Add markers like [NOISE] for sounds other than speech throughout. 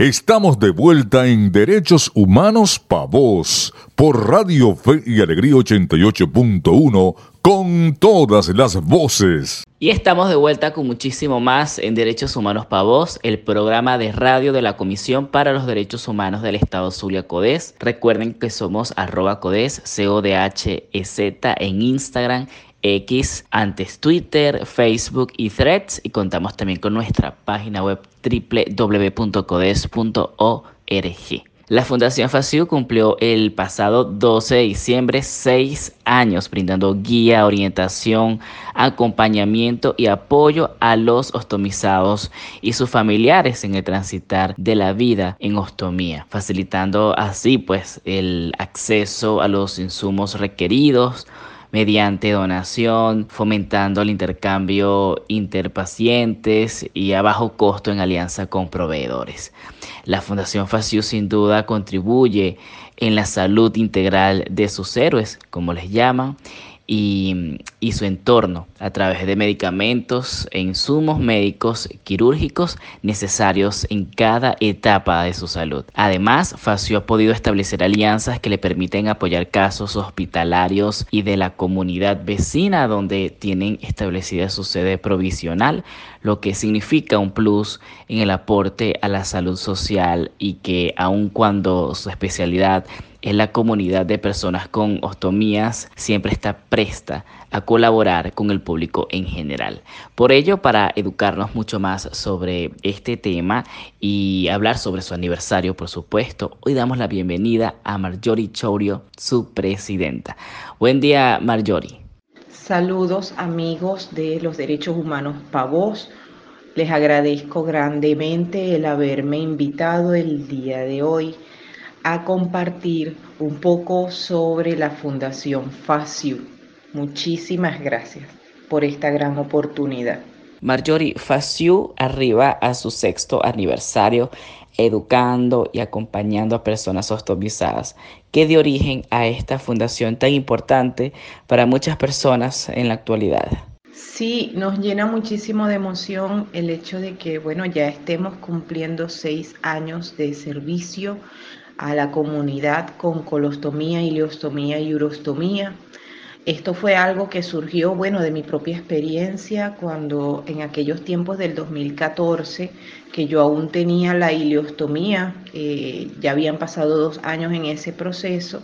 Estamos de vuelta en Derechos Humanos Pa' Vos por Radio Fe y Alegría 88.1 con todas las voces. Y estamos de vuelta con muchísimo más en Derechos Humanos Pa' Vos, el programa de radio de la Comisión para los Derechos Humanos del Estado Zulia Codes. Recuerden que somos arroba Codes, C-O-D-H-E-Z en Instagram X, antes Twitter, Facebook y Threads y contamos también con nuestra página web www.codes.org. La Fundación FACIU cumplió el pasado 12 de diciembre seis años brindando guía, orientación, acompañamiento y apoyo a los ostomizados y sus familiares en el transitar de la vida en ostomía, facilitando así pues el acceso a los insumos requeridos, mediante donación, fomentando el intercambio interpacientes y a bajo costo en alianza con proveedores. La Fundación FACIU sin duda contribuye en la salud integral de sus héroes, como les llaman, y, su entorno a través de medicamentos e insumos médicos quirúrgicos necesarios en cada etapa de su salud. Además, Facio ha podido establecer alianzas que le permiten apoyar casos hospitalarios y de la comunidad vecina donde tienen establecida su sede provisional, lo que significa un plus en el aporte a la salud social y que aun cuando su especialidad es la comunidad de personas con ostomías siempre está presta a colaborar con el público en general. Por ello, para educarnos mucho más sobre este tema y hablar sobre su aniversario, por supuesto, hoy damos la bienvenida a Marjorie Chourio, su presidenta. Buen día, Marjorie. Saludos amigos de los derechos humanos Pavos. Les agradezco grandemente el haberme invitado el día de hoy a compartir un poco sobre la Fundación FACIU. Muchísimas gracias por esta gran oportunidad. Marjorie, FACIU arriba a su sexto aniversario educando y acompañando a personas ostomizadas, que dio origen a esta fundación tan importante para muchas personas en la actualidad. Sí, nos llena muchísimo de emoción el hecho de que, bueno, ya estemos cumpliendo seis años de servicio a la comunidad con colostomía, ileostomía y urostomía. Esto fue algo que surgió, bueno, de mi propia experiencia cuando en aquellos tiempos del 2014, que yo aún tenía la ileostomía, eh, ya habían pasado dos años en ese proceso,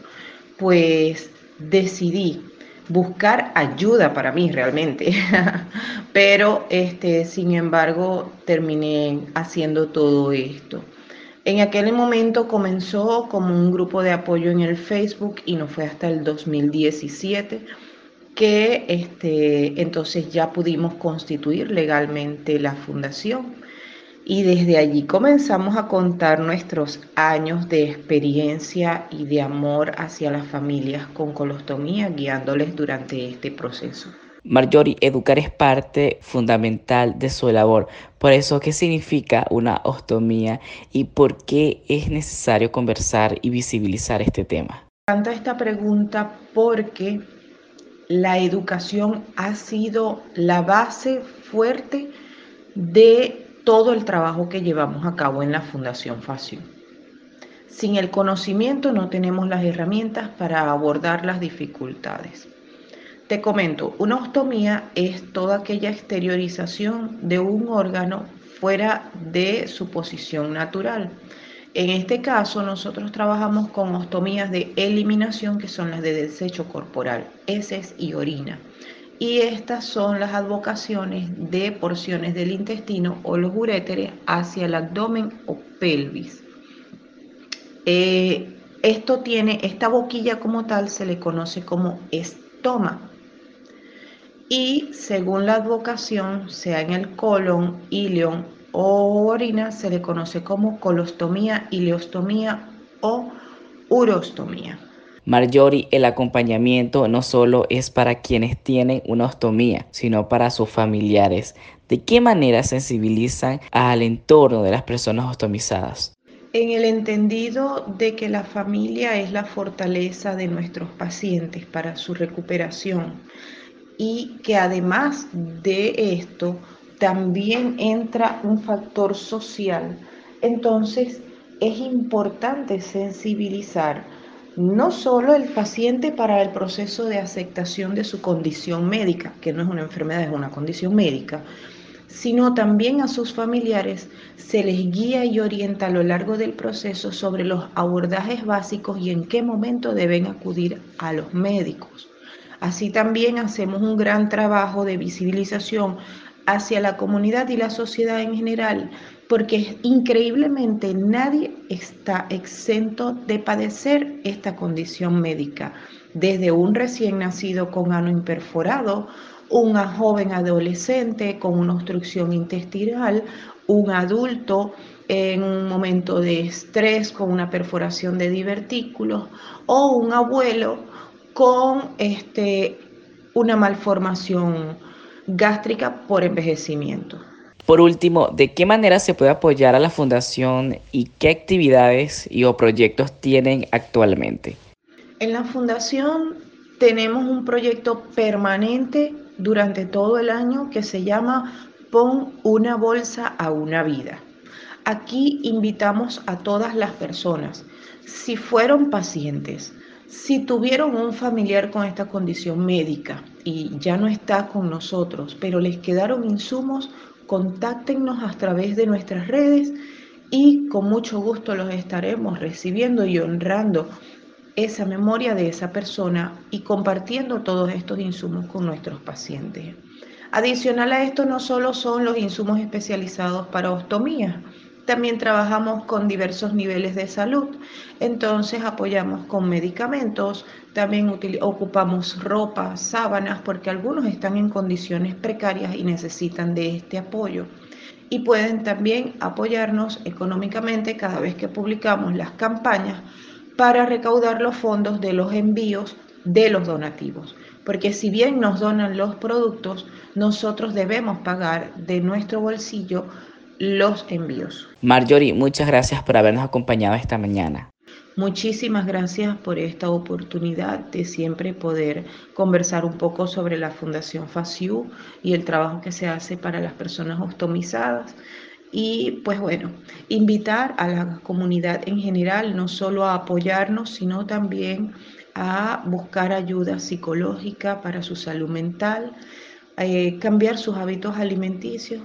pues decidí buscar ayuda para mí realmente, [LAUGHS] pero este, sin embargo terminé haciendo todo esto. En aquel momento comenzó como un grupo de apoyo en el Facebook y no fue hasta el 2017 que este, entonces ya pudimos constituir legalmente la fundación. Y desde allí comenzamos a contar nuestros años de experiencia y de amor hacia las familias con colostomía, guiándoles durante este proceso. Marjorie, educar es parte fundamental de su labor. Por eso, ¿qué significa una ostomía y por qué es necesario conversar y visibilizar este tema? Tanta esta pregunta porque la educación ha sido la base fuerte de todo el trabajo que llevamos a cabo en la Fundación Facio. Sin el conocimiento no tenemos las herramientas para abordar las dificultades. Te comento, una ostomía es toda aquella exteriorización de un órgano fuera de su posición natural. En este caso, nosotros trabajamos con ostomías de eliminación, que son las de desecho corporal, heces y orina. Y estas son las advocaciones de porciones del intestino o los uréteres hacia el abdomen o pelvis. Eh, esto tiene, esta boquilla como tal se le conoce como estoma y según la advocación, sea en el colon, ilion o orina, se le conoce como colostomía, ileostomía o urostomía. Marjorie, el acompañamiento no solo es para quienes tienen una ostomía, sino para sus familiares. ¿De qué manera sensibilizan al entorno de las personas ostomizadas? En el entendido de que la familia es la fortaleza de nuestros pacientes para su recuperación y que además de esto también entra un factor social Entonces, es importante sensibilizar no solo el paciente para el proceso de aceptación de su condición médica, que no es una enfermedad, es una condición médica, sino también a sus familiares se les guía y orienta a lo largo del proceso sobre los abordajes básicos y en qué momento deben acudir a los médicos. Así también hacemos un gran trabajo de visibilización hacia la comunidad y la sociedad en general, porque increíblemente nadie está exento de padecer esta condición médica, desde un recién nacido con ano imperforado, una joven adolescente con una obstrucción intestinal, un adulto en un momento de estrés con una perforación de divertículos o un abuelo con este, una malformación gástrica por envejecimiento. Por último, ¿de qué manera se puede apoyar a la fundación y qué actividades y o proyectos tienen actualmente? En la fundación tenemos un proyecto permanente durante todo el año que se llama Pon una bolsa a una vida. Aquí invitamos a todas las personas, si fueron pacientes, si tuvieron un familiar con esta condición médica y ya no está con nosotros, pero les quedaron insumos, contáctenos a través de nuestras redes y con mucho gusto los estaremos recibiendo y honrando esa memoria de esa persona y compartiendo todos estos insumos con nuestros pacientes. Adicional a esto, no solo son los insumos especializados para ostomía, también trabajamos con diversos niveles de salud, entonces apoyamos con medicamentos, también ocupamos ropa, sábanas, porque algunos están en condiciones precarias y necesitan de este apoyo. Y pueden también apoyarnos económicamente cada vez que publicamos las campañas para recaudar los fondos de los envíos de los donativos. Porque si bien nos donan los productos, nosotros debemos pagar de nuestro bolsillo los envíos. Marjorie, muchas gracias por habernos acompañado esta mañana. Muchísimas gracias por esta oportunidad de siempre poder conversar un poco sobre la Fundación FACIU y el trabajo que se hace para las personas ostomizadas. Y pues bueno, invitar a la comunidad en general no solo a apoyarnos, sino también a buscar ayuda psicológica para su salud mental, eh, cambiar sus hábitos alimenticios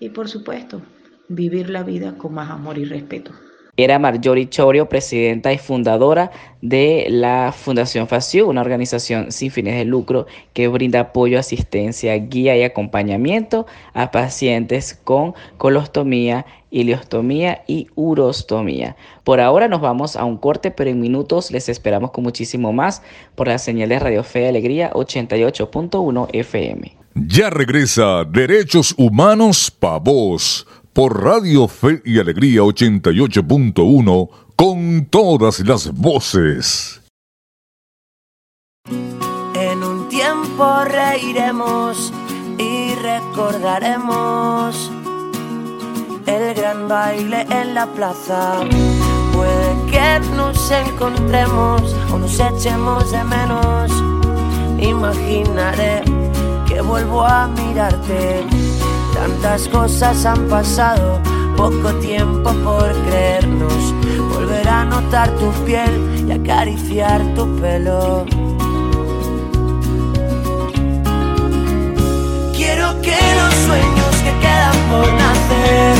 y por supuesto vivir la vida con más amor y respeto. Era Marjorie Chorio, presidenta y fundadora de la Fundación FACIU, una organización sin fines de lucro que brinda apoyo, asistencia, guía y acompañamiento a pacientes con colostomía, ileostomía y urostomía. Por ahora nos vamos a un corte, pero en minutos les esperamos con muchísimo más por la señal de Radio Fe y Alegría 88.1 FM. Ya regresa Derechos Humanos Pa' Vos por Radio Fe y Alegría 88.1 con todas las voces. En un tiempo reiremos y recordaremos el gran baile en la plaza. Puede que nos encontremos o nos echemos de menos. Imaginaré que vuelvo a mirarte Tantas cosas han pasado, poco tiempo por creernos. Volver a notar tu piel y acariciar tu pelo. Quiero que los sueños que quedan por nacer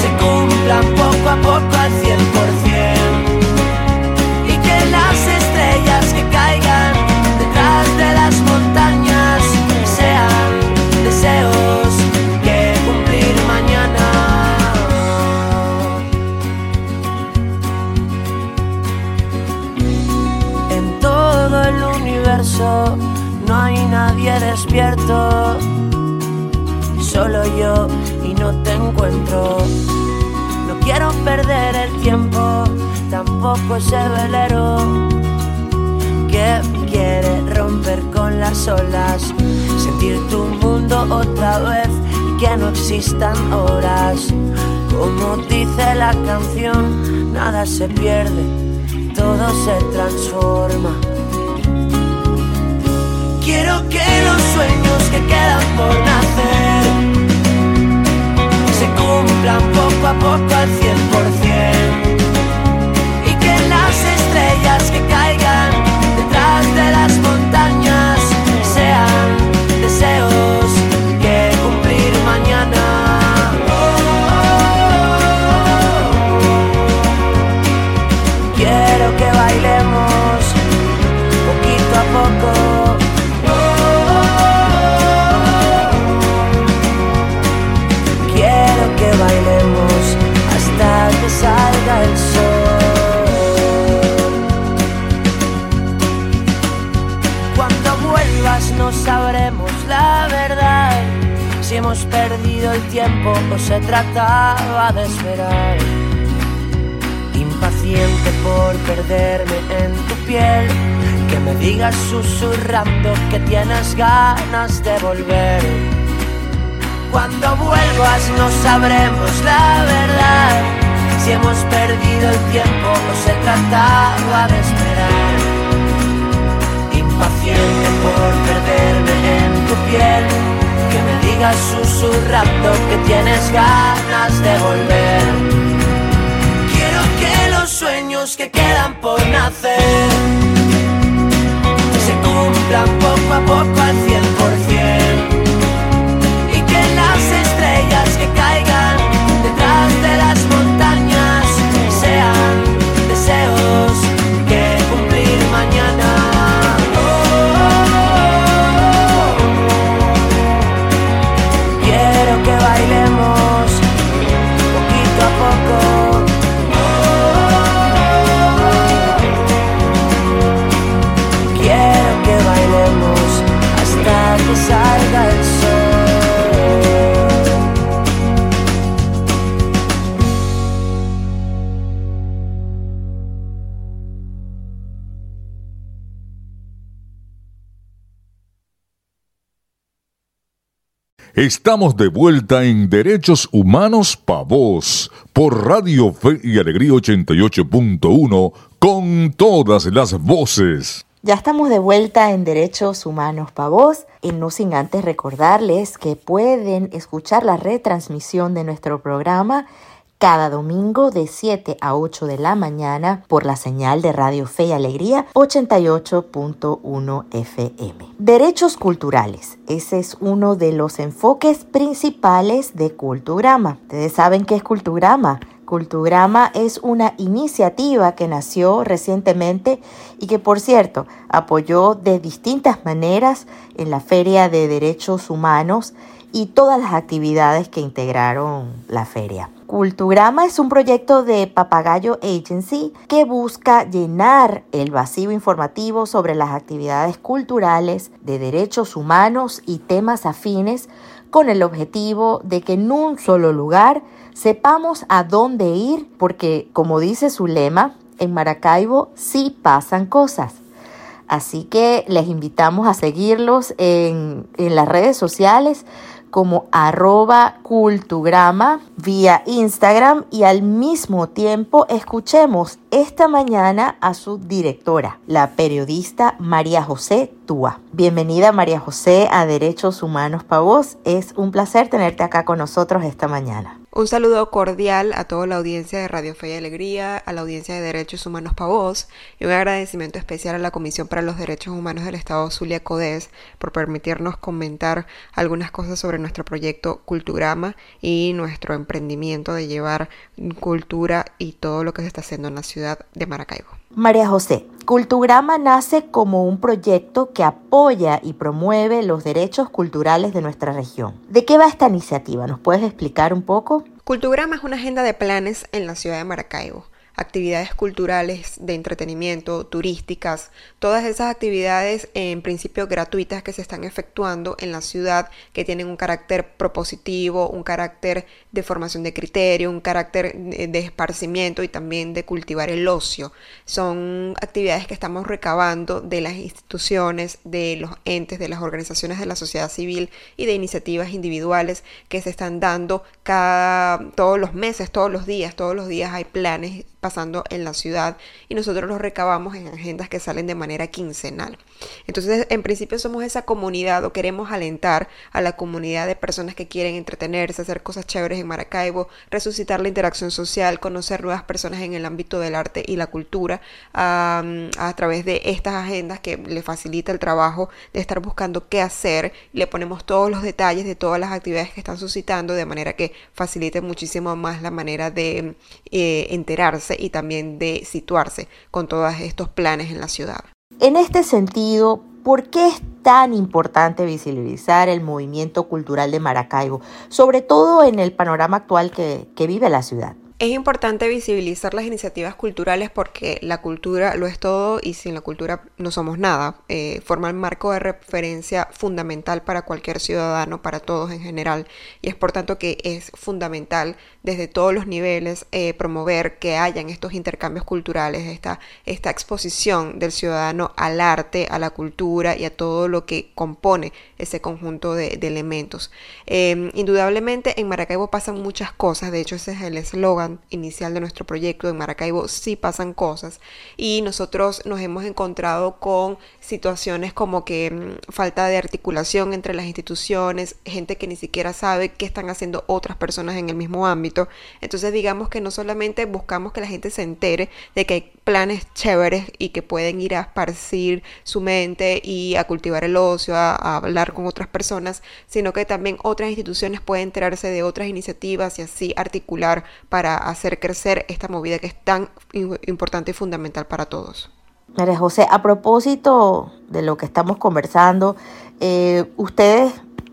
se cumplan poco a poco al cien por solo yo y no te encuentro. No quiero perder el tiempo, tampoco ese velero que quiere romper con las olas sentir tu mundo otra vez y que no existan horas. Como dice la canción, nada se pierde, todo se transforma. Quiero que los sueños que quedan por nacer se cumplan poco a poco al cien por cien. Y que las estrellas que caigan detrás de las montañas hemos perdido el tiempo o se trataba de esperar. Impaciente por perderme en tu piel, que me digas susurrando que tienes ganas de volver. Cuando vuelvas no sabremos la verdad si hemos perdido el tiempo o se trataba de esperar. Impaciente por perderme en tu piel, que me digas susurrando que tienes ganas de volver. Quiero que los sueños que quedan por nacer se cumplan poco a poco Estamos de vuelta en Derechos Humanos Pa' Vos por Radio Fe y Alegría 88.1 con todas las voces. Ya estamos de vuelta en Derechos Humanos Pa' Vos y no sin antes recordarles que pueden escuchar la retransmisión de nuestro programa cada domingo de 7 a 8 de la mañana por la señal de Radio Fe y Alegría 88.1 FM. Derechos culturales. Ese es uno de los enfoques principales de Culturama. Ustedes saben qué es Culturama. Culturama es una iniciativa que nació recientemente y que, por cierto, apoyó de distintas maneras en la Feria de Derechos Humanos y todas las actividades que integraron la feria. Culturama es un proyecto de Papagayo Agency que busca llenar el vacío informativo sobre las actividades culturales de derechos humanos y temas afines con el objetivo de que en un solo lugar sepamos a dónde ir porque, como dice su lema, en Maracaibo sí pasan cosas. Así que les invitamos a seguirlos en, en las redes sociales como arroba cultugrama vía Instagram y al mismo tiempo escuchemos esta mañana a su directora, la periodista María José Túa. Bienvenida María José a Derechos Humanos para vos. Es un placer tenerte acá con nosotros esta mañana. Un saludo cordial a toda la audiencia de Radio Fe y Alegría, a la audiencia de Derechos Humanos Pavos y un agradecimiento especial a la Comisión para los Derechos Humanos del Estado Zulia Codes por permitirnos comentar algunas cosas sobre nuestro proyecto Culturama y nuestro emprendimiento de llevar cultura y todo lo que se está haciendo en la ciudad de Maracaibo. María José, Cultugrama nace como un proyecto que apoya y promueve los derechos culturales de nuestra región. ¿De qué va esta iniciativa? ¿Nos puedes explicar un poco? Cultugrama es una agenda de planes en la ciudad de Maracaibo actividades culturales, de entretenimiento, turísticas, todas esas actividades en principio gratuitas que se están efectuando en la ciudad que tienen un carácter propositivo, un carácter de formación de criterio, un carácter de esparcimiento y también de cultivar el ocio. Son actividades que estamos recabando de las instituciones, de los entes, de las organizaciones de la sociedad civil y de iniciativas individuales que se están dando cada todos los meses, todos los días, todos los días hay planes pasando en la ciudad y nosotros los recabamos en agendas que salen de manera quincenal. Entonces, en principio somos esa comunidad o queremos alentar a la comunidad de personas que quieren entretenerse, hacer cosas chéveres en Maracaibo, resucitar la interacción social, conocer nuevas personas en el ámbito del arte y la cultura a, través de estas agendas que le facilita el trabajo de estar buscando qué hacer. Le ponemos todos los detalles de todas las actividades que están suscitando de manera que facilite muchísimo más la manera de eh, enterarse y también de situarse con todos estos planes en la ciudad. En este sentido, ¿por qué es tan importante visibilizar el movimiento cultural de Maracaibo, sobre todo en el panorama actual que, vive la ciudad? Es importante visibilizar las iniciativas culturales porque la cultura lo es todo y sin la cultura no somos nada. Eh, forma el marco de referencia fundamental para cualquier ciudadano, para todos en general. Y es por tanto que es fundamental desde todos los niveles eh, promover que hayan estos intercambios culturales, esta, esta exposición del ciudadano al arte, a la cultura y a todo lo que compone ese conjunto de, elementos. Em, indudablemente en Maracaibo pasan muchas cosas, de hecho ese es el eslogan inicial de nuestro proyecto, en Maracaibo sí pasan cosas y nosotros nos hemos encontrado con situaciones como que mm, falta de articulación entre las instituciones, gente que ni siquiera sabe qué están haciendo otras personas en el mismo ámbito. Entonces digamos que no solamente buscamos que la gente se entere de que hay planes chéveres y que pueden ir a esparcir su mente y a cultivar el ocio, a, a hablar con otras personas, sino que también otras instituciones pueden enterarse de otras iniciativas y así articular para hacer crecer esta movida que es tan importante y fundamental para todos. María José, a propósito de lo que estamos conversando, eh, ustedes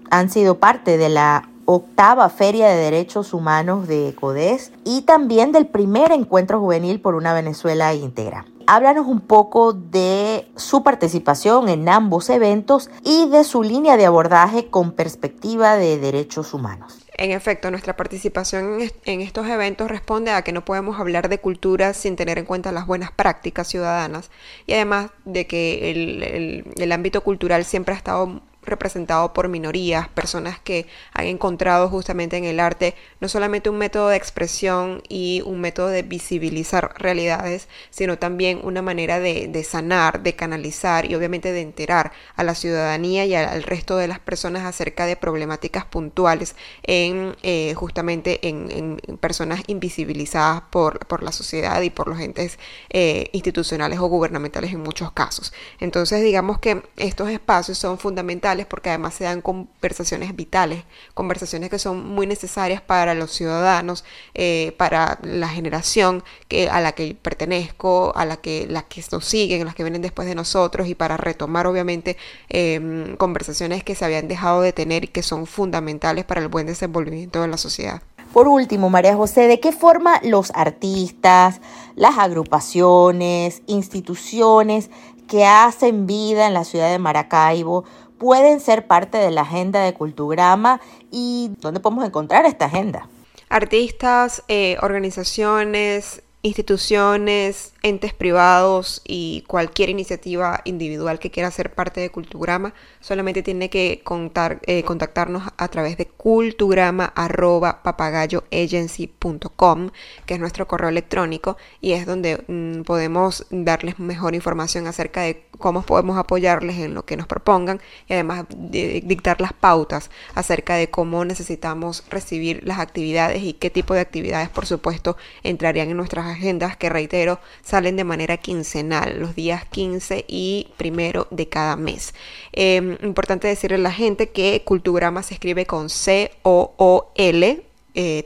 han sido parte de la octava Feria de Derechos Humanos de CODES y también del primer encuentro juvenil por una Venezuela íntegra. Háblanos un poco de su participación en ambos eventos y de su línea de abordaje con perspectiva de derechos humanos. En efecto, nuestra participación en estos eventos responde a que no podemos hablar de cultura sin tener en cuenta las buenas prácticas ciudadanas. Y además de que el, el ámbito cultural siempre ha estado representado por minorías, personas que han encontrado justamente en el arte no solamente un método de expresión y un método de visibilizar realidades, sino también una manera de, sanar, de canalizar y obviamente de enterar a la ciudadanía y al resto de las personas acerca de problemáticas puntuales en eh, justamente en, personas invisibilizadas por, por, la sociedad y por los entes eh, institucionales o gubernamentales en muchos casos. Entonces digamos que estos espacios son fundamentales porque además se dan conversaciones vitales, conversaciones que son muy necesarias para los ciudadanos, eh, para la generación a la que pertenezco, a la que, las que nos siguen, las que vienen después de nosotros y para retomar obviamente em, conversaciones que se habían dejado de tener y que son fundamentales para el buen desenvolvimiento de la sociedad. Por último, María José, ¿de qué forma los artistas, las agrupaciones, instituciones que hacen vida en la ciudad de Maracaibo pueden ser parte de la agenda de Cultugrama y dónde podemos encontrar esta agenda. Artistas, eh, organizaciones, instituciones, entes privados y cualquier iniciativa individual que quiera ser parte de Cultugrama solamente tiene que contar, eh, contactarnos a través de cultugrama.papagayoagency.com, que es nuestro correo electrónico y es donde mm, podemos darles mejor información acerca de cómo podemos apoyarles en lo que nos propongan y además dictar las pautas acerca de cómo necesitamos recibir las actividades y qué tipo de actividades, por supuesto, entrarían en nuestras agendas, que reitero, salen de manera quincenal, los días 15 y primero de cada mes. Em, importante decirle a la gente que Cultugrama se escribe con C-O-O-L. Eh,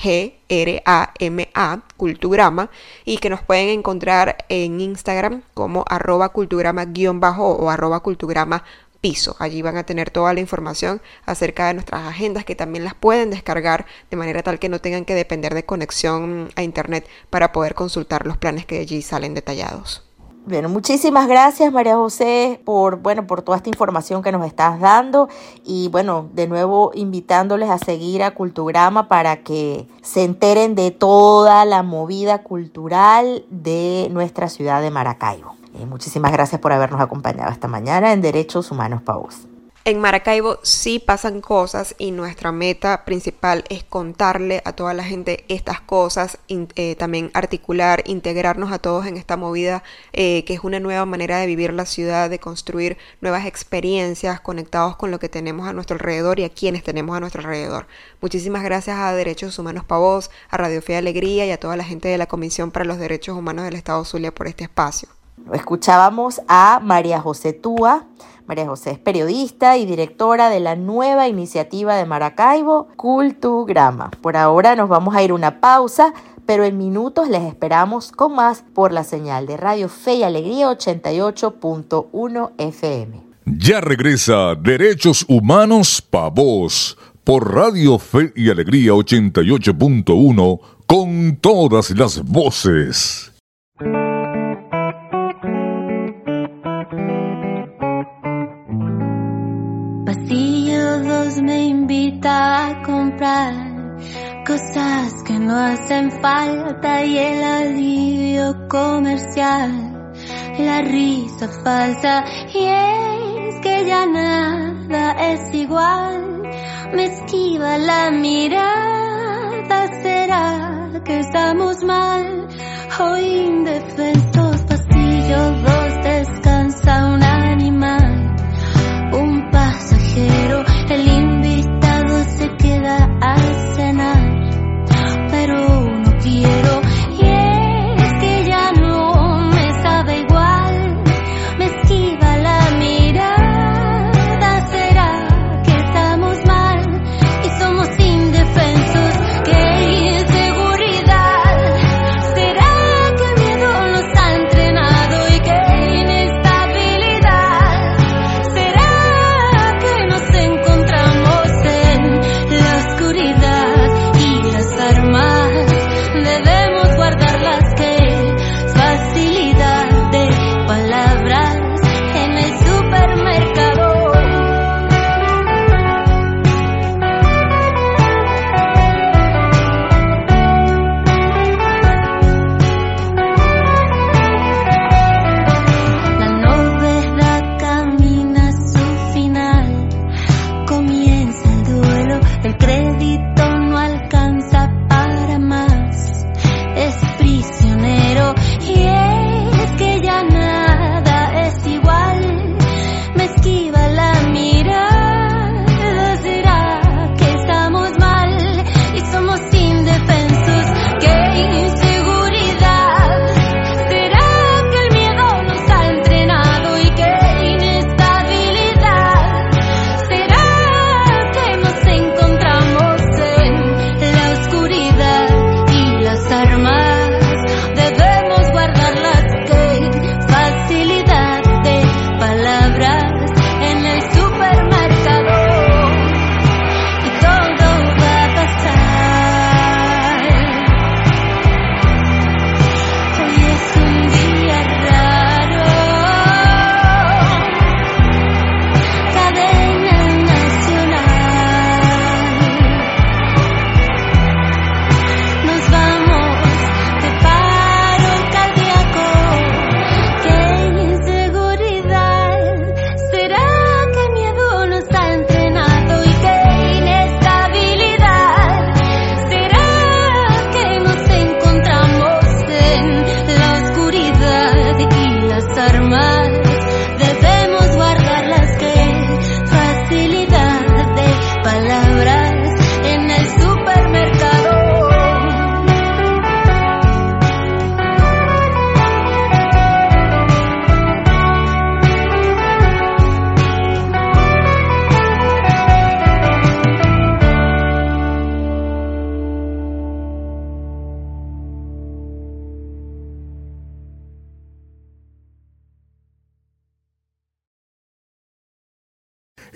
T-U-G-R-A-M-A, Cultugrama, y que nos pueden encontrar en Instagram como arroba cultugrama guion bajo o arroba cultugrama piso. Allí van a tener toda la información acerca de nuestras agendas que también las pueden descargar de manera tal que no tengan que depender de conexión a internet para poder consultar los planes que allí salen detallados. Bueno, muchísimas gracias María José por, bueno, por toda esta información que nos estás dando y bueno, de nuevo invitándoles a seguir a Cultugrama para que se enteren de toda la movida cultural de nuestra ciudad de Maracaibo. Eh, muchísimas gracias por habernos acompañado esta mañana en Derechos Humanos Paus. En Maracaibo sí pasan cosas y nuestra meta principal es contarle a toda la gente estas cosas, eh, también articular, integrarnos a todos en esta movida eh, que es una nueva manera de vivir la ciudad, de construir nuevas experiencias conectados con lo que tenemos a nuestro alrededor y a quienes tenemos a nuestro alrededor. Muchísimas gracias a Derechos Humanos Pavos, a Radio Fe Alegría y a toda la gente de la Comisión para los Derechos Humanos del Estado Zulia por este espacio. Escuchábamos a María José Túa María José es periodista y directora de la nueva iniciativa de Maracaibo, Cultugrama. Por ahora nos vamos a ir una pausa, pero en minutos les esperamos con más por la señal de Radio Fe y Alegría 88.1 FM. Ya regresa Derechos Humanos Pa' Voz por Radio Fe y Alegría 88.1 con todas las voces. Me invita a comprar cosas que no hacen falta y el alivio comercial, la risa falsa. Y es que ya nada es igual, me esquiva la mirada, será que estamos mal, hoy indefensos pasillos dos descansa un comienza el duelo, el crédito.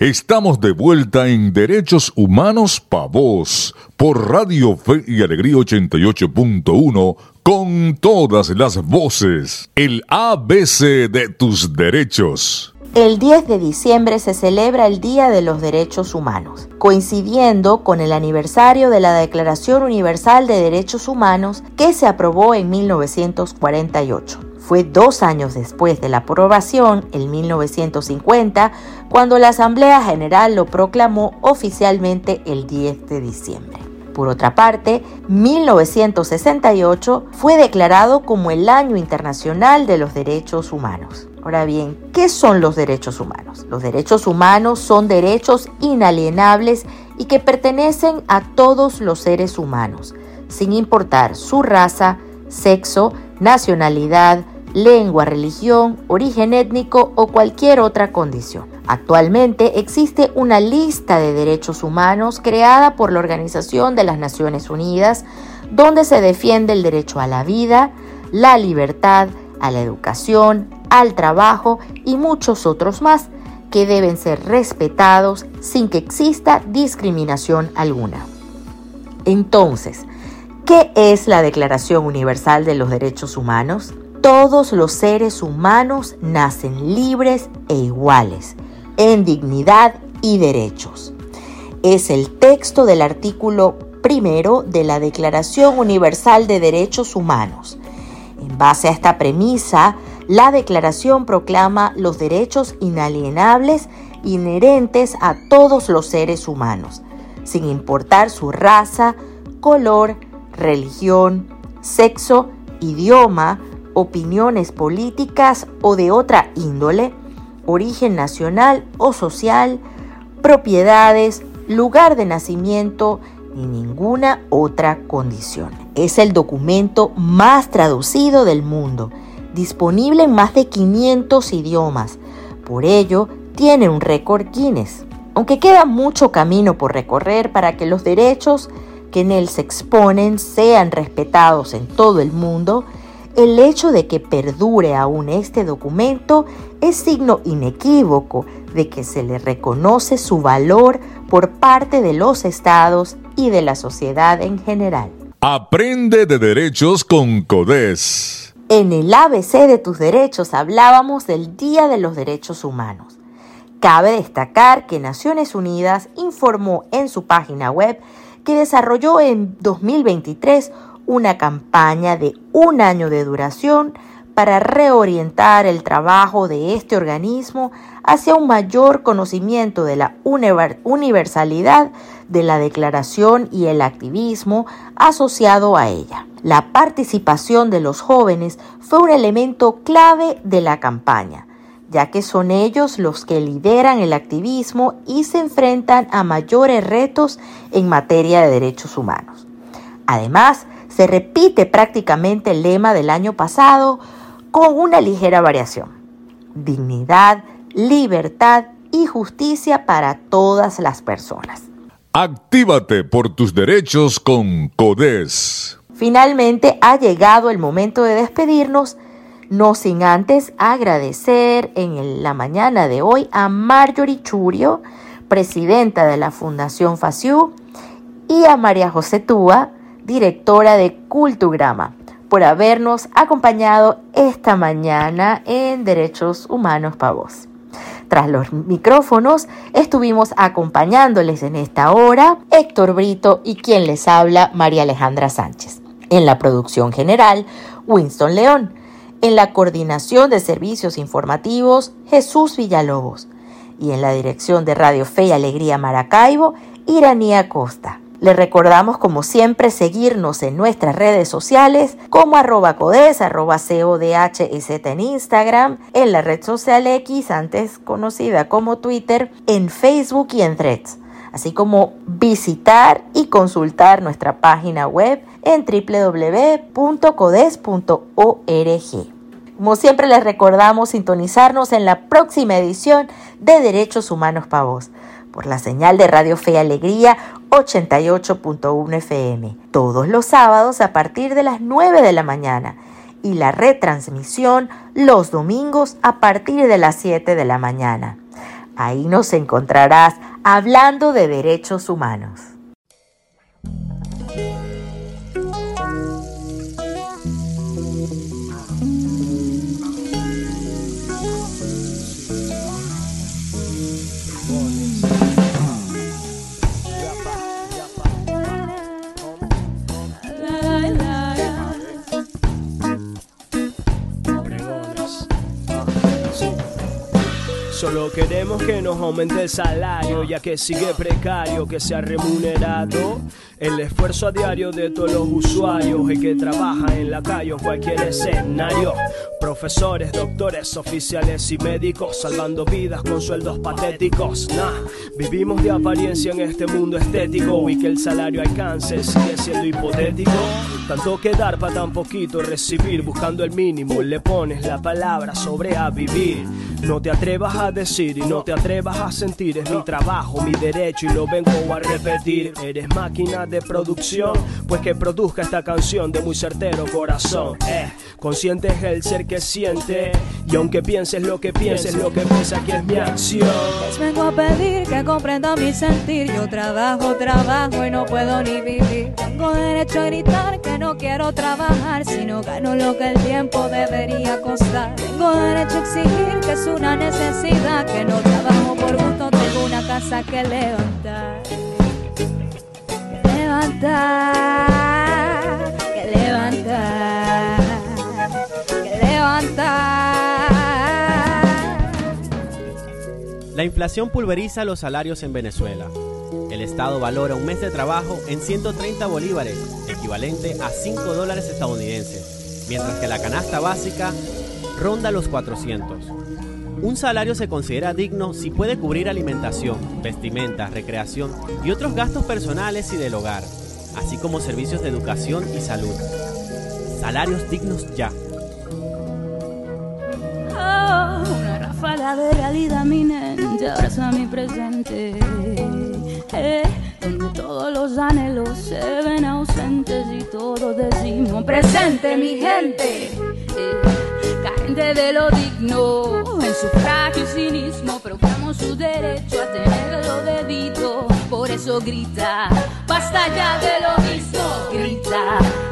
Estamos de vuelta en Derechos Humanos Pa' Voz por Radio Fe y Alegría 88.1 con todas las voces. El ABC de tus derechos. El 10 de diciembre se celebra el Día de los Derechos Humanos, coincidiendo con el aniversario de la Declaración Universal de Derechos Humanos que se aprobó en 1948 Fue dos años después de la aprobación, en 1950, cuando la Asamblea General lo proclamó oficialmente el 10 de diciembre. Por otra parte, 1968 fue declarado como el Año Internacional de los Derechos Humanos. Ahora bien, ¿qué son los derechos humanos? Los derechos humanos son derechos inalienables y que pertenecen a todos los seres humanos, sin importar su raza, sexo, nacionalidad, lengua, religión, origen étnico o cualquier otra condición. Actualmente existe una lista de derechos humanos creada por la Organización de las Naciones Unidas donde se defiende el derecho a la vida, la libertad, a la educación, al trabajo y muchos otros más que deben ser respetados sin que exista discriminación alguna. Entonces, ¿qué es la Declaración Universal de los Derechos Humanos? Todos los seres humanos nacen libres e iguales en dignidad y derechos. Es el texto del artículo primero de la Declaración Universal de Derechos Humanos. En base a esta premisa, la declaración proclama los derechos inalienables inherentes a todos los seres humanos, sin importar su raza, color, religión, sexo, idioma, opiniones políticas o de otra índole, origen nacional o social, propiedades, lugar de nacimiento ni ninguna otra condición. Es el documento más traducido del mundo, disponible en más de 500 idiomas. Por ello, tiene un récord Guinness. Aunque queda mucho camino por recorrer para que los derechos que en él se exponen sean respetados en todo el mundo, el hecho de que perdure aún este documento es signo inequívoco de que se le reconoce su valor por parte de los estados y de la sociedad en general. Aprende de derechos con CODES. En el ABC de tus derechos hablábamos del Día de los Derechos Humanos. Cabe destacar que Naciones Unidas informó en su página web que desarrolló en 2023 una campaña de un año de duración para reorientar el trabajo de este organismo hacia un mayor conocimiento de la universalidad de la declaración y el activismo asociado a ella. La participación de los jóvenes fue un elemento clave de la campaña, ya que son ellos los que lideran el activismo y se enfrentan a mayores retos en materia de derechos humanos. Además, se repite prácticamente el lema del año pasado con una ligera variación. Dignidad, libertad y justicia para todas las personas. Actívate por tus derechos con CODES. Finalmente ha llegado el momento de despedirnos, no sin antes agradecer en la mañana de hoy a Marjorie Churio, presidenta de la Fundación FACIU, y a María José Túa, directora de Cultugrama, por habernos acompañado esta mañana en Derechos Humanos para Vos. Tras los micrófonos estuvimos acompañándoles en esta hora Héctor Brito y quien les habla María Alejandra Sánchez. En la producción general, Winston León. En la coordinación de servicios informativos, Jesús Villalobos. Y en la dirección de Radio Fe y Alegría Maracaibo, Iranía Costa. Les recordamos, como siempre, seguirnos en nuestras redes sociales como arroba codes, arroba codhz en Instagram, en la red social X, antes conocida como Twitter, en Facebook y en Threads así como visitar y consultar nuestra página web en www.codes.org. Como siempre les recordamos sintonizarnos en la próxima edición de Derechos Humanos para Vos por la señal de Radio Fe y Alegría 88.1 FM, todos los sábados a partir de las 9 de la mañana y la retransmisión los domingos a partir de las 7 de la mañana. Ahí nos encontrarás hablando de derechos humanos. Solo queremos que nos aumente el salario, ya que sigue precario, que sea remunerado el esfuerzo a diario de todos los usuarios y que trabajan en la calle o cualquier escenario. Profesores, doctores, oficiales y médicos salvando vidas con sueldos patéticos. Nah, vivimos de apariencia en este mundo estético y que el salario alcance sigue siendo hipotético. Tanto que dar para tan poquito recibir, buscando el mínimo, le pones la palabra sobre a vivir. No te atrevas a decir y no te atrevas a sentir, es mi trabajo, mi derecho y lo vengo a repetir. Eres máquina de producción, pues que produzca esta canción de muy certero corazón. Eh, consciente es el ser que siente, y aunque pienses lo que pienses, lo que piensa que es mi acción. Les vengo a pedir que comprendan mi sentir. Yo trabajo, trabajo y no puedo ni vivir. Tengo derecho a gritar que no quiero trabajar si no gano lo que el tiempo debería costar. Tengo derecho a exigir que es una necesidad, que no trabajo por gusto, tengo una casa que levantar. Que levantar, que levantar, que levantar. La inflación pulveriza los salarios en Venezuela. El Estado valora un mes de trabajo en 130 bolívares, equivalente a 5 dólares estadounidenses, mientras que la canasta básica ronda los 400. Un salario se considera digno si puede cubrir alimentación, vestimenta, recreación y otros gastos personales y del hogar, así como servicios de educación y salud. Salarios dignos ya. Oh, una ráfaga de realidad minente abraza mi presente. Eh, donde todos los anhelos se ven ausentes y todos decimos presente, mi gente. Eh, carente de lo digno, en su frágil cinismo, proclamo su derecho a tenerlo debido. Por eso grita, basta ya de lo mismo, grita.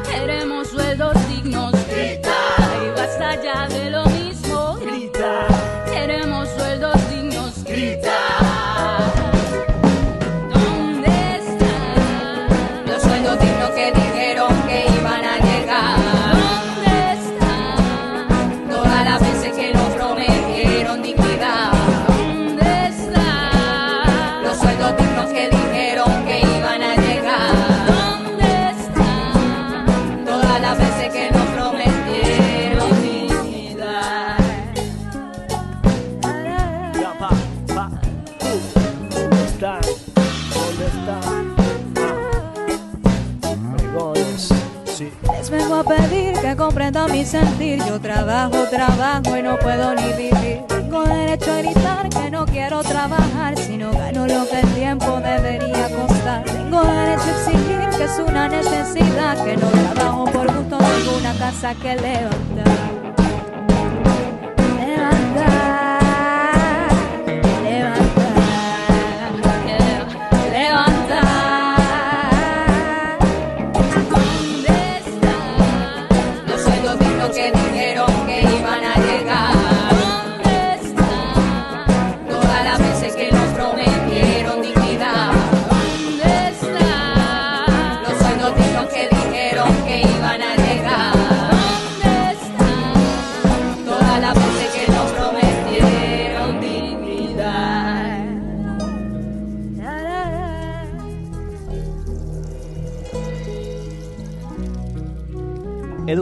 Mi sentir. Yo trabajo, trabajo y no puedo ni vivir. Tengo derecho a gritar que no quiero trabajar si no gano lo que el tiempo debería costar. Tengo derecho a exigir que es una necesidad, que no trabajo por gusto, tengo una casa que. Levantar,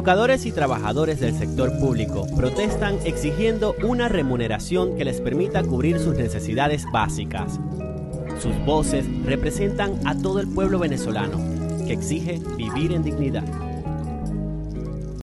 Educadores y trabajadores del sector público protestan exigiendo una remuneración que les permita cubrir sus necesidades básicas. Sus voces representan a todo el pueblo venezolano que exige vivir en dignidad.